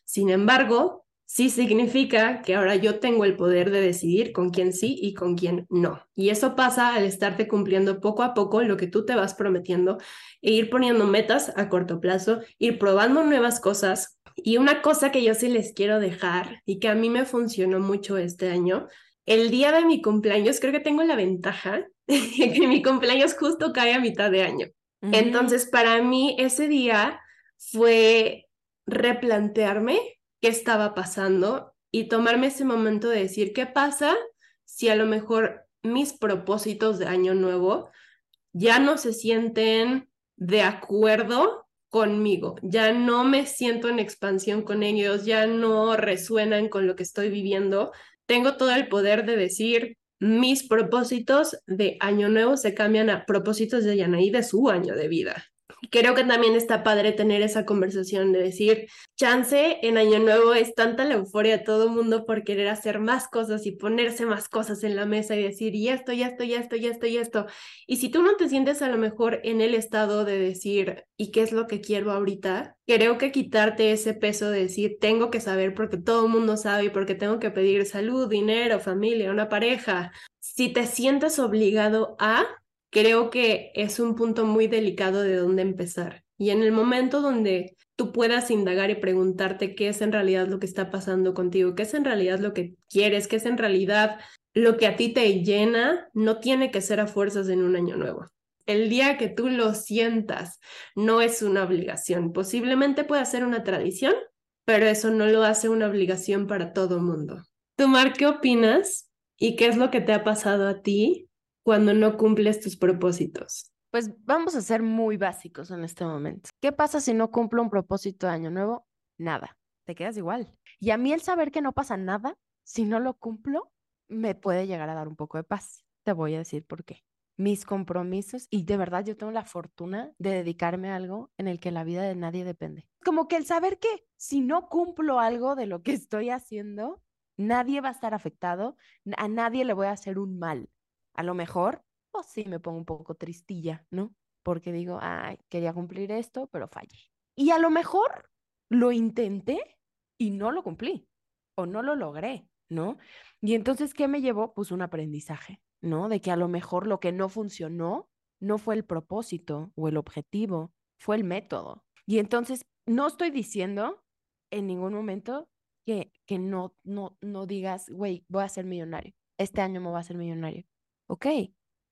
Sin embargo, sí significa que ahora yo tengo el poder de decidir con quién sí y con quién no. Y eso pasa al estarte cumpliendo poco a poco lo que tú te vas prometiendo e ir poniendo metas a corto plazo, ir probando nuevas cosas. Y una cosa que yo sí les quiero dejar y que a mí me funcionó mucho este año, el día de mi cumpleaños creo que tengo la ventaja de que mi cumpleaños justo cae a mitad de año. Entonces, para mí ese día fue replantearme qué estaba pasando y tomarme ese momento de decir, ¿qué pasa si a lo mejor mis propósitos de año nuevo ya no se sienten de acuerdo conmigo, ya no me siento en expansión con ellos, ya no resuenan con lo que estoy viviendo. Tengo todo el poder de decir, mis propósitos de año nuevo se cambian a propósitos de Yanaí de su año de vida. Creo que también está padre tener esa conversación de decir, chance en Año Nuevo es tanta la euforia de todo el mundo por querer hacer más cosas y ponerse más cosas en la mesa y decir, y esto, y esto, y esto, y esto, y esto. Y si tú no te sientes a lo mejor en el estado de decir, ¿y qué es lo que quiero ahorita? Creo que quitarte ese peso de decir, tengo que saber porque todo el mundo sabe y porque tengo que pedir salud, dinero, familia, una pareja. Si te sientes obligado a, creo que es un punto muy delicado de dónde empezar. Y en el momento donde tú puedas indagar y preguntarte qué es en realidad lo que está pasando contigo, qué es en realidad lo que quieres, qué es en realidad lo que a ti te llena, no tiene que ser a fuerzas en un año nuevo. El día que tú lo sientas no es una obligación. Posiblemente pueda ser una tradición, pero eso no lo hace una obligación para todo mundo. Tomar, ¿qué opinas? ¿Y qué es lo que te ha pasado a ti cuando no cumples tus propósitos? Pues vamos a ser muy básicos en este momento. ¿Qué pasa si no cumplo un propósito de año nuevo? Nada, te quedas igual. Y a mí el saber que no pasa nada, si no lo cumplo, me puede llegar a dar un poco de paz. Te voy a decir por qué. Mis compromisos, y de verdad yo tengo la fortuna de dedicarme a algo en el que la vida de nadie depende. Como que el saber que si no cumplo algo de lo que estoy haciendo, nadie va a estar afectado, a nadie le voy a hacer un mal. A lo mejor, pues sí, me pongo un poco tristilla, ¿no? Porque digo, ay, quería cumplir esto, pero fallé. Y a lo mejor lo intenté y no lo cumplí o no lo logré, ¿no? Y entonces, ¿qué me llevó? Pues un aprendizaje, ¿no? De que a lo mejor lo que no funcionó no fue el propósito o el objetivo, fue el método. Y entonces, no estoy diciendo en ningún momento que, que no, no, no digas, güey, voy a ser millonario. Este año me voy a ser millonario ok,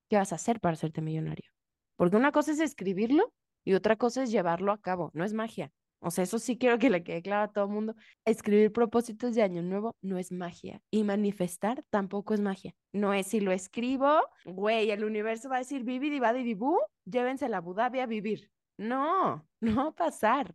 ¿qué vas a hacer para hacerte millonario? Porque una cosa es escribirlo y otra cosa es llevarlo a cabo, no es magia. O sea, eso sí quiero que le quede claro a todo el mundo. Escribir propósitos de año nuevo no es magia. Y manifestar tampoco es magia. No es si lo escribo, güey, el universo va a decir vivi, y bu, llévense la Abu a vivir. No, no va a pasar.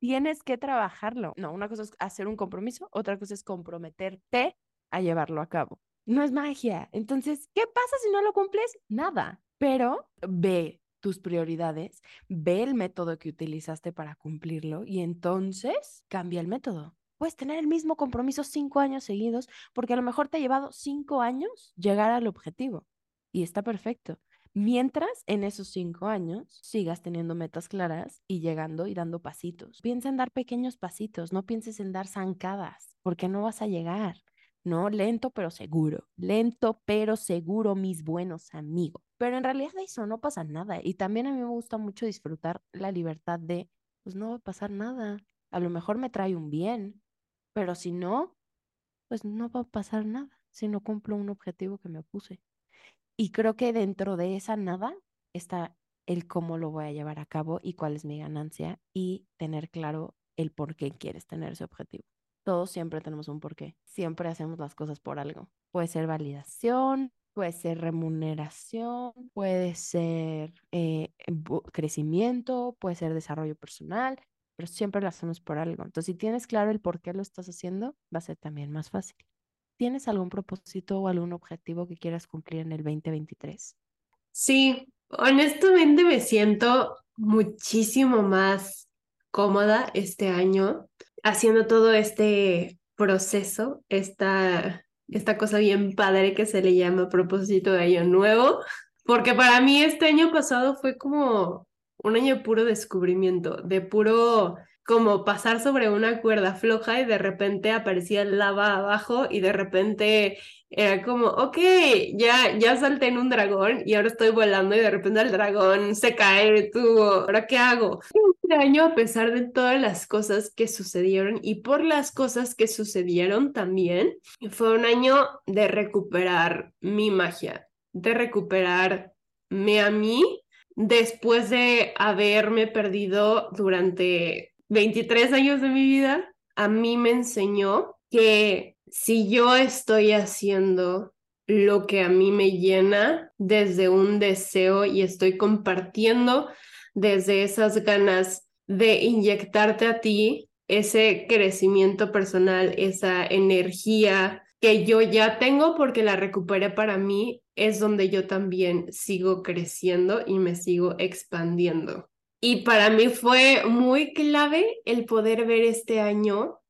Tienes que trabajarlo. No, una cosa es hacer un compromiso, otra cosa es comprometerte a llevarlo a cabo no es magia. Entonces, ¿qué pasa si no lo cumples? Nada. Pero ve tus prioridades, ve el método que utilizaste para cumplirlo y entonces cambia el método. Puedes tener el mismo compromiso cinco años seguidos porque a lo mejor te ha llevado cinco años llegar al objetivo y está perfecto. Mientras en esos cinco años sigas teniendo metas claras y llegando y dando pasitos. Piensa en dar pequeños pasitos, no pienses en dar zancadas porque no vas a llegar. ¿No? Lento pero seguro, lento pero seguro, mis buenos amigos. Pero en realidad eso no pasa nada. Y también a mí me gusta mucho disfrutar la libertad de, pues no va a pasar nada. A lo mejor me trae un bien, pero si no, pues no va a pasar nada si no cumplo un objetivo que me puse. Y creo que dentro de esa nada está el cómo lo voy a llevar a cabo y cuál es mi ganancia y tener claro el por qué quieres tener ese objetivo. Todos siempre tenemos un porqué. Siempre hacemos las cosas por algo. Puede ser validación, puede ser remuneración, puede ser eh, crecimiento, puede ser desarrollo personal, pero siempre lo hacemos por algo. Entonces, si tienes claro el por qué lo estás haciendo, va a ser también más fácil. ¿Tienes algún propósito o algún objetivo que quieras cumplir en el 2023? Sí, honestamente me siento muchísimo más cómoda este año haciendo todo este proceso, esta, esta cosa bien padre que se le llama propósito de año nuevo, porque para mí este año pasado fue como un año puro descubrimiento, de puro como pasar sobre una cuerda floja y de repente aparecía lava abajo y de repente era como, ok, ya, ya salté en un dragón y ahora estoy volando y de repente el dragón se cae, tú, ¿ahora qué hago? Este año, a pesar de todas las cosas que sucedieron y por las cosas que sucedieron también, fue un año de recuperar mi magia, de recuperarme a mí después de haberme perdido durante 23 años de mi vida, a mí me enseñó que si yo estoy haciendo lo que a mí me llena desde un deseo y estoy compartiendo desde esas ganas de inyectarte a ti ese crecimiento personal, esa energía que yo ya tengo porque la recuperé para mí, es donde yo también sigo creciendo y me sigo expandiendo. Y para mí fue muy clave el poder ver este año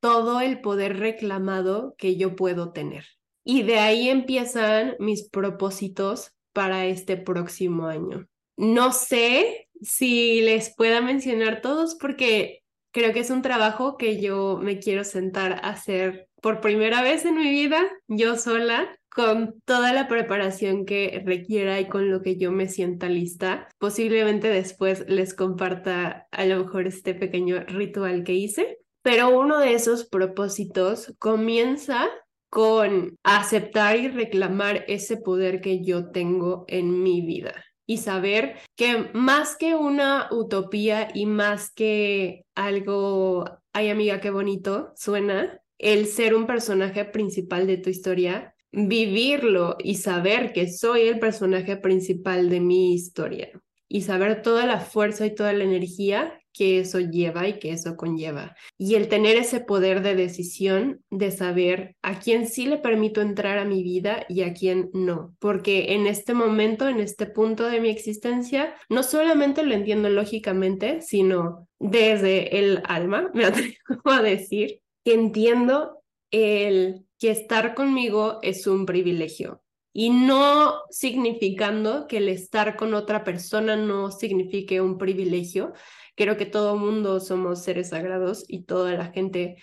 todo el poder reclamado que yo puedo tener. Y de ahí empiezan mis propósitos para este próximo año. No sé si les pueda mencionar todos porque creo que es un trabajo que yo me quiero sentar a hacer por primera vez en mi vida, yo sola, con toda la preparación que requiera y con lo que yo me sienta lista. Posiblemente después les comparta a lo mejor este pequeño ritual que hice, pero uno de esos propósitos comienza con aceptar y reclamar ese poder que yo tengo en mi vida y saber que más que una utopía y más que algo, ay amiga, qué bonito suena, el ser un personaje principal de tu historia, vivirlo y saber que soy el personaje principal de mi historia y saber toda la fuerza y toda la energía que eso lleva y que eso conlleva. Y el tener ese poder de decisión de saber a quién sí le permito entrar a mi vida y a quién no. Porque en este momento, en este punto de mi existencia, no solamente lo entiendo lógicamente, sino desde el alma, me atrevo a decir, que entiendo el que estar conmigo es un privilegio. Y no significando que el estar con otra persona no signifique un privilegio, Creo que todo mundo somos seres sagrados y toda la gente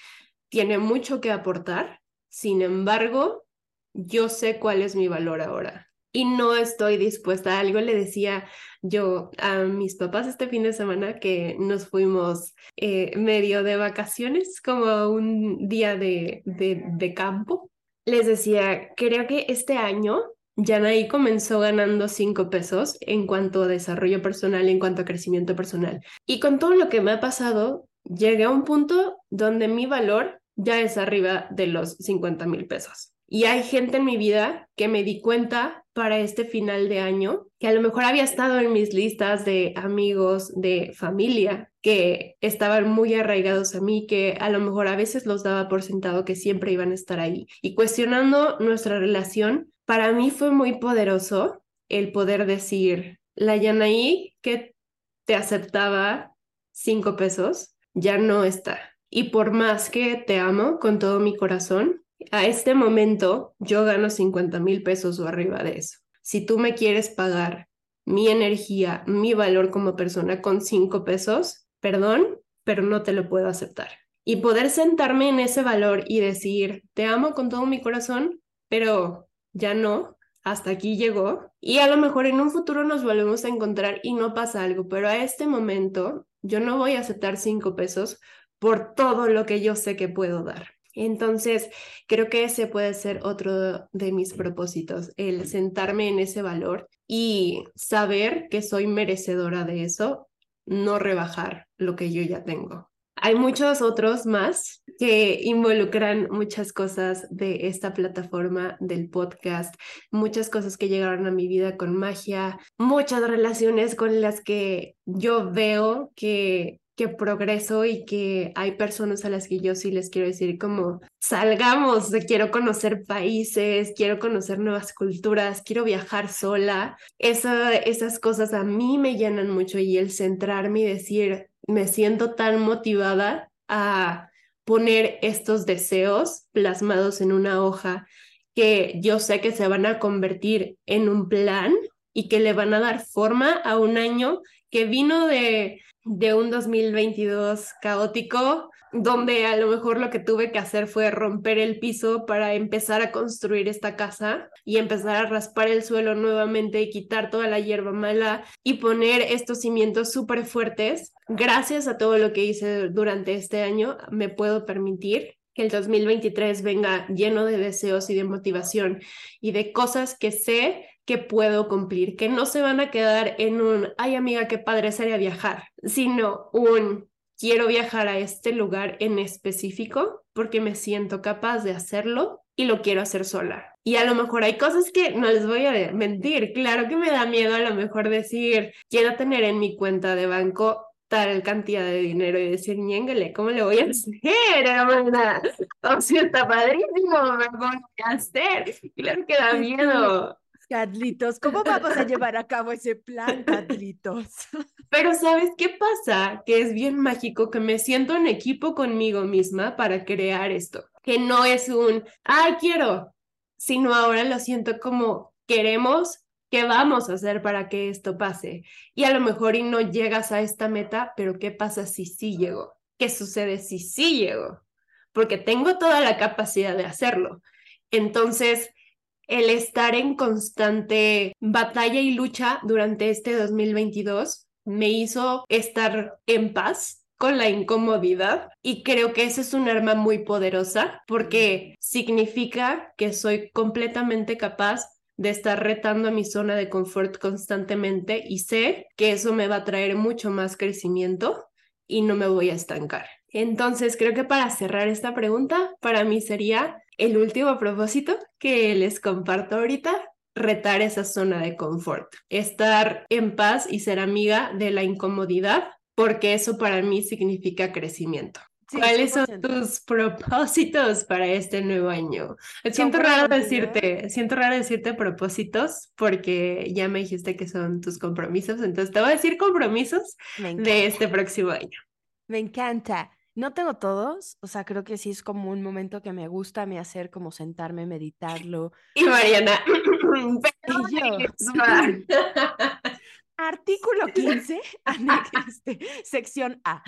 tiene mucho que aportar. Sin embargo, yo sé cuál es mi valor ahora y no estoy dispuesta a algo. Le decía yo a mis papás este fin de semana que nos fuimos eh, medio de vacaciones, como un día de, de, campo. Les decía, creo que este año Yanaí comenzó ganando cinco pesos en cuanto a desarrollo personal, en cuanto a crecimiento personal. Y con todo lo que me ha pasado, llegué a un punto donde mi valor ya es arriba de los 50 mil pesos. Y hay gente en mi vida que me di cuenta para este final de año, que a lo mejor había estado en mis listas de amigos, de familia, que estaban muy arraigados a mí, que a lo mejor a veces los daba por sentado que siempre iban a estar ahí. Y cuestionando nuestra relación, para mí fue muy poderoso el poder decir, la Yanaí que te aceptaba cinco pesos, ya no está. Y por más que te amo con todo mi corazón, a este momento yo gano 50 mil pesos o arriba de eso. Si tú me quieres pagar mi energía, mi valor como persona con cinco pesos, perdón, pero no te lo puedo aceptar. Y poder sentarme en ese valor y decir, te amo con todo mi corazón, pero ya no, hasta aquí llegó y a lo mejor en un futuro nos volvemos a encontrar y no pasa algo, pero a este momento yo no voy a aceptar cinco pesos por todo lo que yo sé que puedo dar. Entonces, creo que ese puede ser otro de mis propósitos, el sentarme en ese valor y saber que soy merecedora de eso, no rebajar lo que yo ya tengo. Hay muchos otros más que involucran muchas cosas de esta plataforma del podcast, muchas cosas que llegaron a mi vida con magia, muchas relaciones con las que yo veo que que progreso y que hay personas a las que yo sí les quiero decir como salgamos, quiero conocer países, quiero conocer nuevas culturas, quiero viajar sola. esas cosas a mí me llenan mucho y el centrarme y decir, me siento tan motivada a poner estos deseos plasmados en una hoja que yo sé que se van a convertir en un plan y que le van a dar forma a un año que vino de, de un 2022 caótico, donde a lo mejor lo que tuve que hacer fue romper el piso para empezar a construir esta casa y empezar a raspar el suelo nuevamente y quitar toda la hierba mala y poner estos cimientos súper fuertes. Gracias a todo lo que hice durante este año, me puedo permitir que el 2023 venga lleno de deseos y de motivación y de cosas que sé que puedo cumplir, que no se van a quedar en un, ay amiga, qué padre sería viajar, sino un, quiero viajar a este lugar en específico porque me siento capaz de hacerlo y lo quiero hacer sola. Y a lo mejor hay cosas que no les voy a mentir. Claro que me da miedo a lo mejor decir, quiero tener en mi cuenta de banco tal cantidad de dinero y decir, ñéngale, ¿cómo le voy a hacer, hermana? O sea, está padrísimo, me voy a hacer. Claro que da miedo. Carlitos, ¿cómo vamos a llevar a cabo ese plan, Carlitos? Pero ¿sabes qué pasa? Que es bien mágico que me siento en equipo conmigo misma para crear esto. Que no es un, ah, quiero, sino ahora lo siento como queremos, ¿qué vamos a hacer para que esto pase? Y a lo mejor y no llegas a esta meta, pero ¿qué pasa si sí llego? ¿Qué sucede si sí llego? Porque tengo toda la capacidad de hacerlo. Entonces, el estar en constante batalla y lucha durante este 2022 me hizo estar en paz con la incomodidad y creo que esa es un arma muy poderosa porque significa que soy completamente capaz de estar retando a mi zona de confort constantemente y sé que eso me va a traer mucho más crecimiento y no me voy a estancar. Entonces, creo que para cerrar esta pregunta, para mí sería el último propósito que les comparto ahorita, retar esa zona de confort, estar en paz y ser amiga de la incomodidad, porque eso para mí significa crecimiento. ¿Cuáles son tus propósitos para este nuevo año? Siento raro decirte, siento raro decirte propósitos porque ya me dijiste que son tus compromisos, entonces te voy a decir compromisos de este próximo año. Me encanta. No tengo todos, o sea, creo que sí es como un momento que me gusta me hacer como sentarme, meditarlo. Y Mariana, Artículo 15, este, sección A.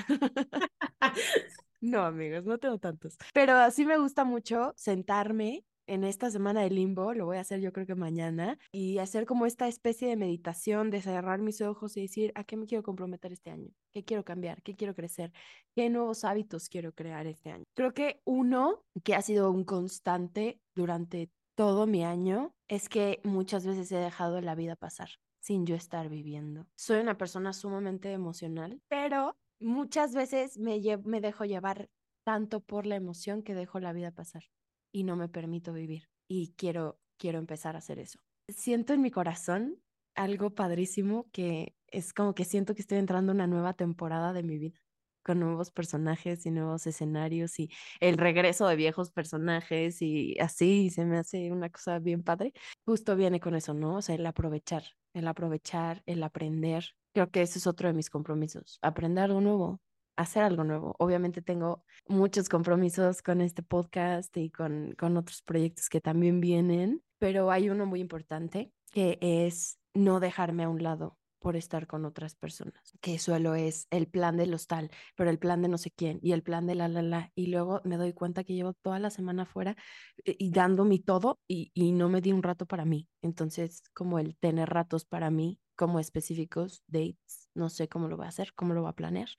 No, amigos, no tengo tantos. Pero así me gusta mucho sentarme en esta semana de limbo, lo voy a hacer yo creo que mañana, y hacer como esta especie de meditación, de cerrar mis ojos y decir, ¿a qué me quiero comprometer este año? ¿Qué quiero cambiar? ¿Qué quiero crecer? ¿Qué nuevos hábitos quiero crear este año? Creo que uno que ha sido un constante durante todo mi año es que muchas veces he dejado la vida pasar sin yo estar viviendo. Soy una persona sumamente emocional, pero muchas veces me, me dejo llevar tanto por la emoción que dejo la vida pasar y no me permito vivir. Y quiero, quiero empezar a hacer eso. Siento en mi corazón algo padrísimo que es como que siento que estoy entrando una nueva temporada de mi vida con nuevos personajes y nuevos escenarios y el regreso de viejos personajes y así se me hace una cosa bien padre. Justo viene con eso, ¿no? O sea, el aprovechar, el aprovechar, el aprender. Creo que ese es otro de mis compromisos, aprender algo nuevo, hacer algo nuevo. Obviamente tengo muchos compromisos con este podcast y con, con otros proyectos que también vienen, pero hay uno muy importante que es no dejarme a un lado por estar con otras personas, que suelo es el plan del hostal, pero el plan de no sé quién y el plan de la la la, y luego me doy cuenta que llevo toda la semana fuera eh, y, dando mi todo y, y no me di un rato para mí. Entonces, como el tener ratos para mí, como específicos, dates, no sé cómo lo voy a hacer, cómo lo voy a planear,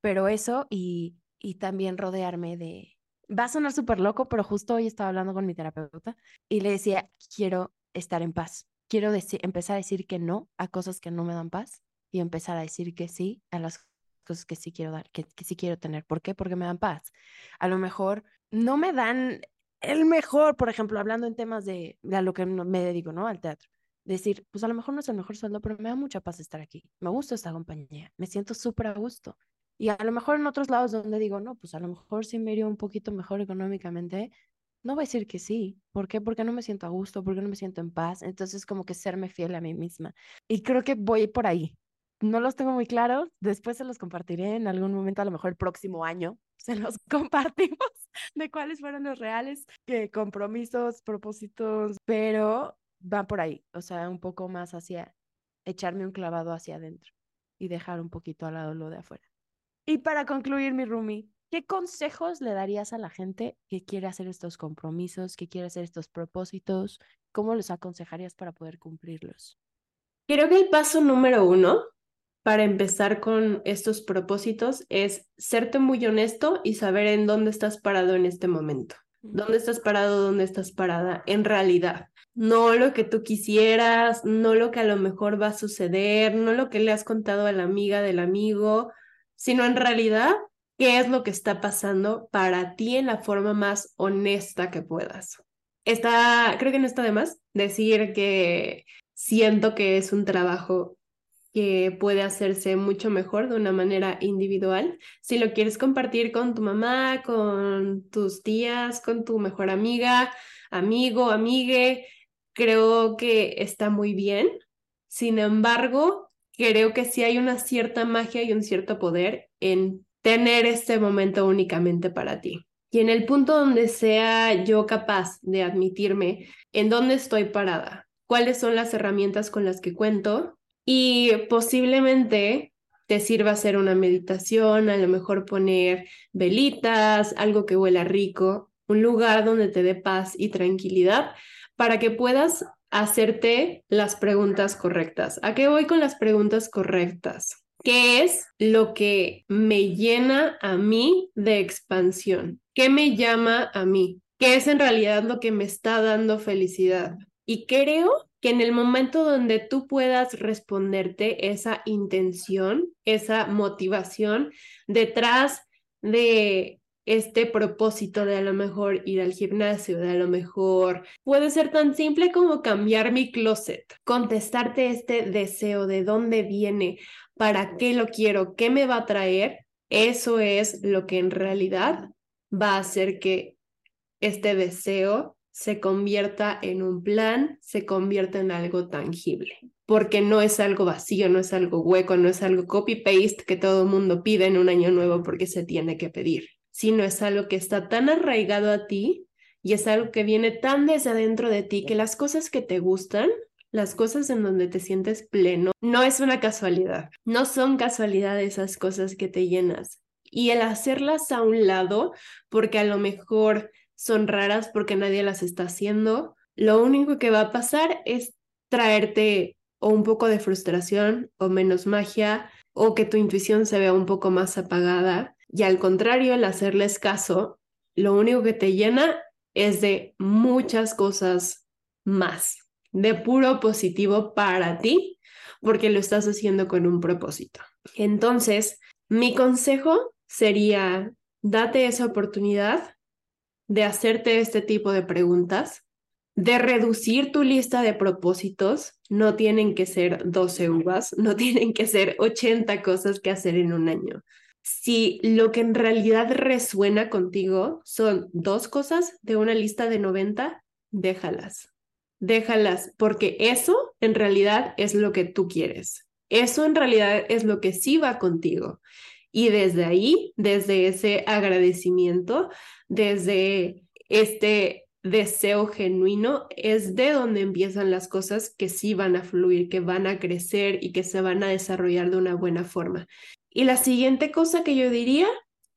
pero eso y, y también rodearme de... Va a sonar súper loco, pero justo hoy estaba hablando con mi terapeuta y le decía, quiero estar en paz. Quiero empezar a decir que no a cosas que no me dan paz y empezar a decir que sí a las cosas que sí quiero dar, que, que sí quiero tener. ¿Por qué? Porque me dan paz. A lo mejor no me dan el mejor, por ejemplo, hablando en temas de, de a lo que me dedico, ¿no? Al teatro decir, pues a lo mejor no es el mejor sueldo, pero me da mucha paz estar aquí. Me gusta esta compañía, me siento súper a gusto. Y a lo mejor en otros lados donde digo, no, pues a lo mejor sí me iría un poquito mejor económicamente, no voy a decir que sí. ¿Por qué? Porque no me siento a gusto, porque no me siento en paz. Entonces, como que serme fiel a mí misma. Y creo que voy por ahí. No los tengo muy claros. Después se los compartiré en algún momento, a lo mejor el próximo año. Se los compartimos de cuáles fueron los reales compromisos, propósitos, pero va por ahí. O sea, un poco más hacia echarme un clavado hacia adentro y dejar un poquito al lado lo de afuera. Y para concluir, mi Rumi, ¿qué consejos le darías a la gente que quiere hacer estos compromisos, que quiere hacer estos propósitos? ¿Cómo los aconsejarías para poder cumplirlos? Creo que el paso número uno para empezar con estos propósitos es serte muy honesto y saber en dónde estás parado en este momento. ¿Dónde estás parado? ¿Dónde estás parada? En realidad, no lo que tú quisieras, no lo que a lo mejor va a suceder, no lo que le has contado a la amiga del amigo, sino en realidad qué es lo que está pasando para ti en la forma más honesta que puedas. está, creo que no está de más decir que siento que es un trabajo que puede hacerse mucho mejor de una manera individual. Si lo quieres compartir con tu mamá, con tus tías, con tu mejor amiga, amigo, amigue, creo que está muy bien. Sin embargo, creo que sí hay una cierta magia y un cierto poder en tener este momento únicamente para ti. Y en el punto donde sea yo capaz de admitirme en dónde estoy parada, cuáles son las herramientas con las que cuento y posiblemente te sirva hacer una meditación, a lo mejor poner velitas, algo que huela rico, un lugar donde te dé paz y tranquilidad para que puedas hacerte las preguntas correctas. ¿A qué voy con las preguntas correctas? ¿Qué es lo que me llena a mí de expansión? ¿Qué me llama a mí? ¿Qué es en realidad lo que me está dando felicidad? Y creo que en el momento donde tú puedas responderte esa intención, esa motivación detrás de este propósito de a lo mejor ir al gimnasio, de a lo mejor puede ser tan simple como cambiar mi closet, contestarte este deseo de dónde viene, para qué lo quiero, qué me va a traer, eso es lo que en realidad va a hacer que este deseo se convierta en un plan, se convierta en algo tangible, porque no es algo vacío, no es algo hueco, no es algo copy-paste que todo el mundo pide en un año nuevo porque se tiene que pedir, sino es algo que está tan arraigado a ti y es algo que viene tan desde adentro de ti que las cosas que te gustan, las cosas en donde te sientes pleno, no es una casualidad, no son casualidad esas cosas que te llenas. Y el hacerlas a un lado, porque a lo mejor son raras porque nadie las está haciendo, lo único que va a pasar es traerte o un poco de frustración o menos magia o que tu intuición se vea un poco más apagada. Y al contrario, el hacerles caso, lo único que te llena es de muchas cosas más, de puro positivo para ti, porque lo estás haciendo con un propósito. Entonces, mi consejo sería, date esa oportunidad de hacerte este tipo de preguntas, de reducir tu lista de propósitos. No tienen que ser 12 uvas, no tienen que ser 80 cosas que hacer en un año. Si lo que en realidad resuena contigo son dos cosas de una lista de 90, déjalas. Déjalas, porque eso en realidad es lo que tú quieres. Eso en realidad es lo que sí va contigo. Y desde ahí, desde ese agradecimiento, desde este deseo genuino, es de donde empiezan las cosas que sí van a fluir, que van a crecer y que se van a desarrollar de una buena forma. Y la siguiente cosa que yo diría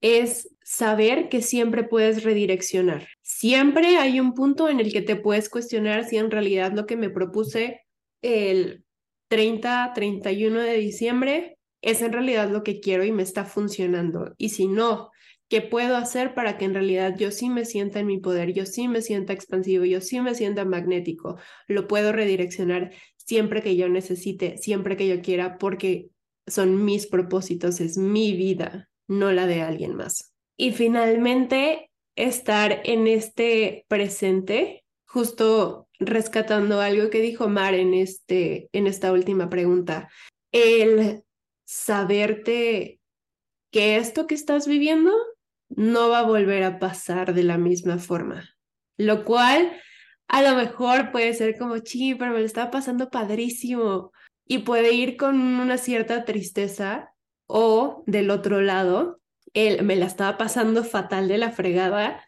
es saber que siempre puedes redireccionar. Siempre hay un punto en el que te puedes cuestionar si en realidad lo que me propuse el 30, 31 de diciembre es en realidad lo que quiero y me está funcionando. Y si no, ¿qué puedo hacer para que en realidad yo sí me sienta en mi poder, yo sí me sienta expansivo, yo sí me sienta magnético? Lo puedo redireccionar siempre que yo necesite, siempre que yo quiera, porque son mis propósitos, es mi vida, no la de alguien más. Y finalmente, estar en este presente, justo rescatando algo que dijo Mar en, este, en esta última pregunta, el saberte que esto que estás viviendo no va a volver a pasar de la misma forma. Lo cual a lo mejor puede ser como, chi, pero me lo está pasando padrísimo. Y puede ir con una cierta tristeza o del otro lado, él me la estaba pasando fatal de la fregada.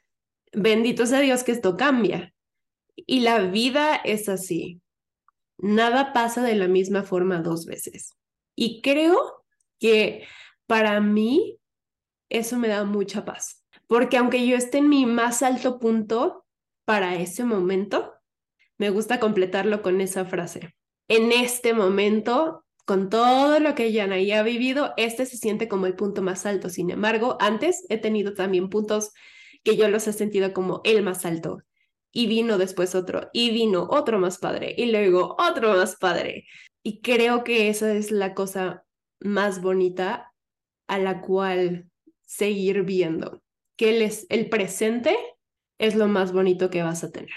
Bendito sea Dios que esto cambia. Y la vida es así. Nada pasa de la misma forma dos veces. Y creo que para mí eso me da mucha paz, porque aunque yo esté en mi más alto punto para ese momento, me gusta completarlo con esa frase. En este momento, con todo lo que ya ha vivido, este se siente como el punto más alto. Sin embargo, antes he tenido también puntos que yo los he sentido como el más alto. Y vino después otro, y vino otro más padre, y luego otro más padre. Y creo que esa es la cosa más bonita a la cual seguir viendo, que el, el presente es lo más bonito que vas a tener.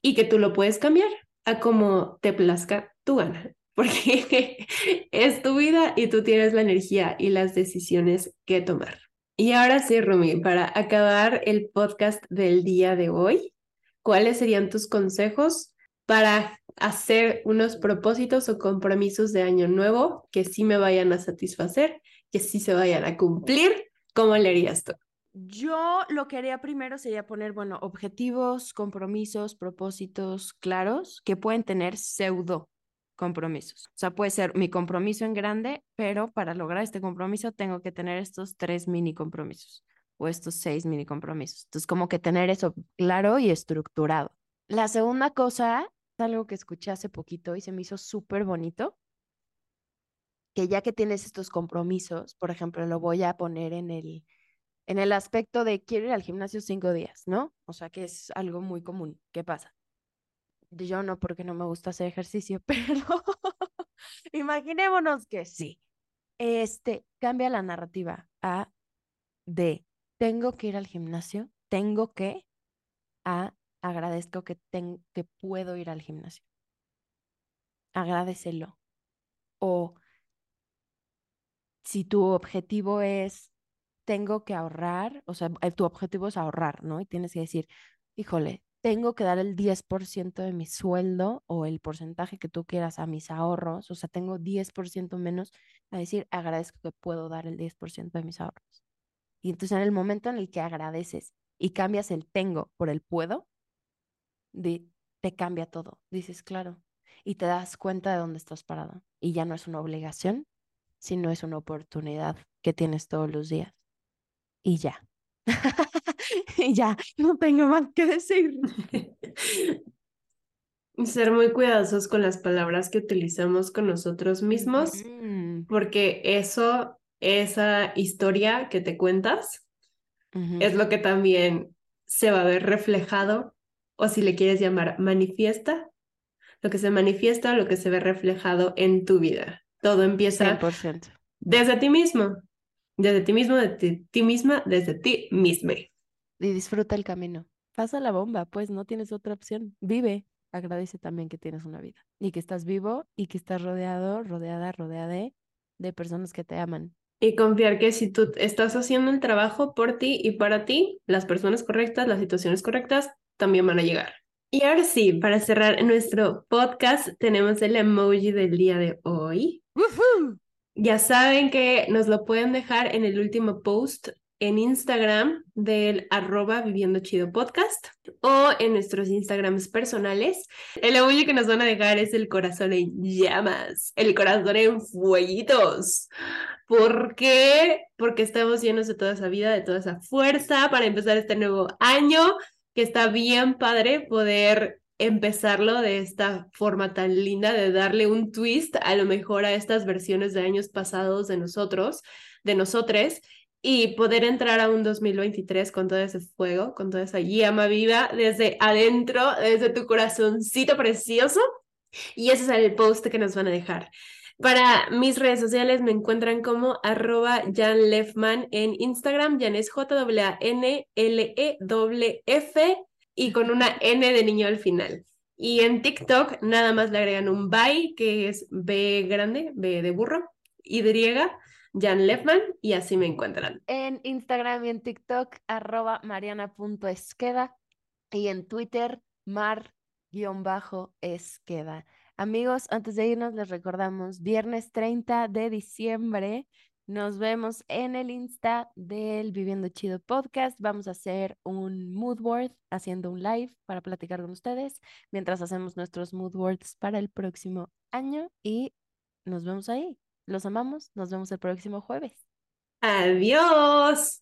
y que tú lo puedes cambiar a como te plazca tu gana, porque es tu vida y tú tienes la energía y las decisiones que tomar. Y ahora sí, Rumi, para acabar el podcast del día de hoy, ¿cuáles serían tus consejos para hacer unos propósitos o compromisos de año nuevo que sí me vayan a satisfacer, que sí se vayan a cumplir? ¿Cómo le harías tú? Yo lo que haría primero sería poner, bueno, objetivos, compromisos, propósitos claros que pueden tener pseudo compromisos. O sea, puede ser mi compromiso en grande, pero para lograr este compromiso tengo que tener estos tres mini compromisos o estos seis mini compromisos. Entonces, como que tener eso claro y estructurado. La segunda cosa, es algo que escuché hace poquito y se me hizo súper bonito, que ya que tienes estos compromisos, por ejemplo, lo voy a poner en el en el aspecto de quiero ir al gimnasio cinco días, ¿no? O sea, que es algo muy común. ¿Qué pasa? Yo no, porque no me gusta hacer ejercicio, pero imaginémonos que sí. Este cambia la narrativa a de tengo que ir al gimnasio, tengo que a agradezco que, que puedo ir al gimnasio. Agradecelo. O si tu objetivo es tengo que ahorrar, o sea, eh, tu objetivo es ahorrar, ¿no? Y tienes que decir, híjole, tengo que dar el 10% de mi sueldo o el porcentaje que tú quieras a mis ahorros, o sea, tengo 10% menos, a decir, agradezco que puedo dar el 10% de mis ahorros. Y entonces en el momento en el que agradeces y cambias el tengo por el puedo, te cambia todo. Dices, claro, y te das cuenta de dónde estás parado. Y ya no es una obligación, sino es una oportunidad que tienes todos los días y ya. y ya, no tengo más que decir. Ser muy cuidadosos con las palabras que utilizamos con nosotros mismos, porque eso, esa historia que te cuentas, es lo que también se va a ver reflejado, o si le quieres llamar manifiesta, lo que se manifiesta, lo que se ve reflejado en tu vida. Todo empieza desde ti mismo desde ti mismo, desde ti misma, desde ti misma. Y disfruta el camino. Pasa la bomba, pues no tienes otra opción. Vive. Agradece también que tienes una vida y que estás vivo y que estás rodeado, rodeada, rodeada de, de personas que te aman. Y confiar que si tú estás haciendo el trabajo por ti y para ti, las personas correctas, las situaciones correctas también van a llegar. Y ahora sí, para cerrar nuestro podcast, tenemos el emoji del día de hoy. Ya saben que nos lo pueden dejar en el último post en Instagram del arroba viviendo chido podcast o en nuestros Instagrams personales. El emoji que nos van a dejar es el corazón en llamas, el corazón en fueguitos. ¿Por qué? Porque estamos llenos de toda esa vida, de toda esa fuerza para empezar este nuevo año, que está bien padre poder empezarlo de esta forma tan linda, de darle un twist a lo mejor a estas versiones de años pasados de nosotros, de nosotros, y poder entrar a un 2023 con todo ese fuego, con toda esa llama viva desde adentro, desde tu corazoncito precioso. Y ese es el post que nos van a dejar. Para mis redes sociales me encuentran como arroba Jan Lefman en Instagram. Jan es J-A-N-L-E-F y con una N de niño al final. Y en TikTok nada más le agregan un bye, que es B grande, B de burro, Y, Jan Lefman, y así me encuentran. En Instagram y en TikTok, arroba mariana.esqueda, y en Twitter, mar-esqueda. Amigos, antes de irnos les recordamos, viernes 30 de diciembre nos vemos en el Insta del Viviendo Chido Podcast. Vamos a hacer un mood board, haciendo un live para platicar con ustedes, mientras hacemos nuestros mood boards para el próximo año y nos vemos ahí. Los amamos, nos vemos el próximo jueves. Adiós.